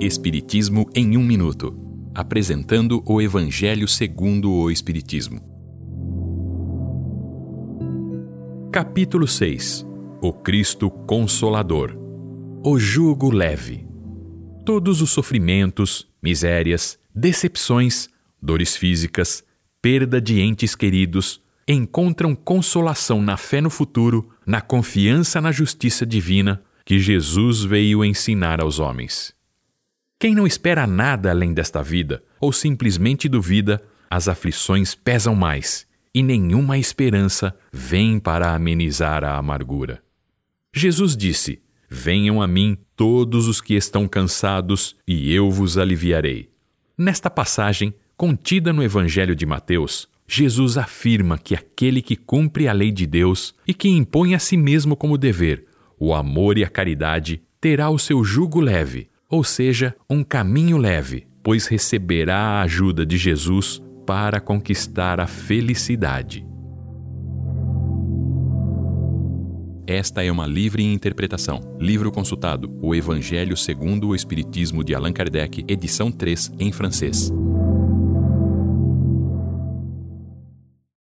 Espiritismo em um minuto, apresentando o Evangelho segundo o Espiritismo. Capítulo 6. O Cristo Consolador. O jugo leve. Todos os sofrimentos, misérias, decepções, dores físicas, perda de entes queridos, encontram consolação na fé no futuro, na confiança na justiça divina que Jesus veio ensinar aos homens. Quem não espera nada além desta vida, ou simplesmente duvida, as aflições pesam mais, e nenhuma esperança vem para amenizar a amargura. Jesus disse: Venham a mim todos os que estão cansados, e eu vos aliviarei. Nesta passagem, contida no Evangelho de Mateus, Jesus afirma que aquele que cumpre a lei de Deus e que impõe a si mesmo como dever o amor e a caridade, terá o seu jugo leve, ou seja, um caminho leve, pois receberá a ajuda de Jesus para conquistar a felicidade. Esta é uma livre interpretação. Livro consultado: O Evangelho segundo o Espiritismo de Allan Kardec, edição 3, em francês.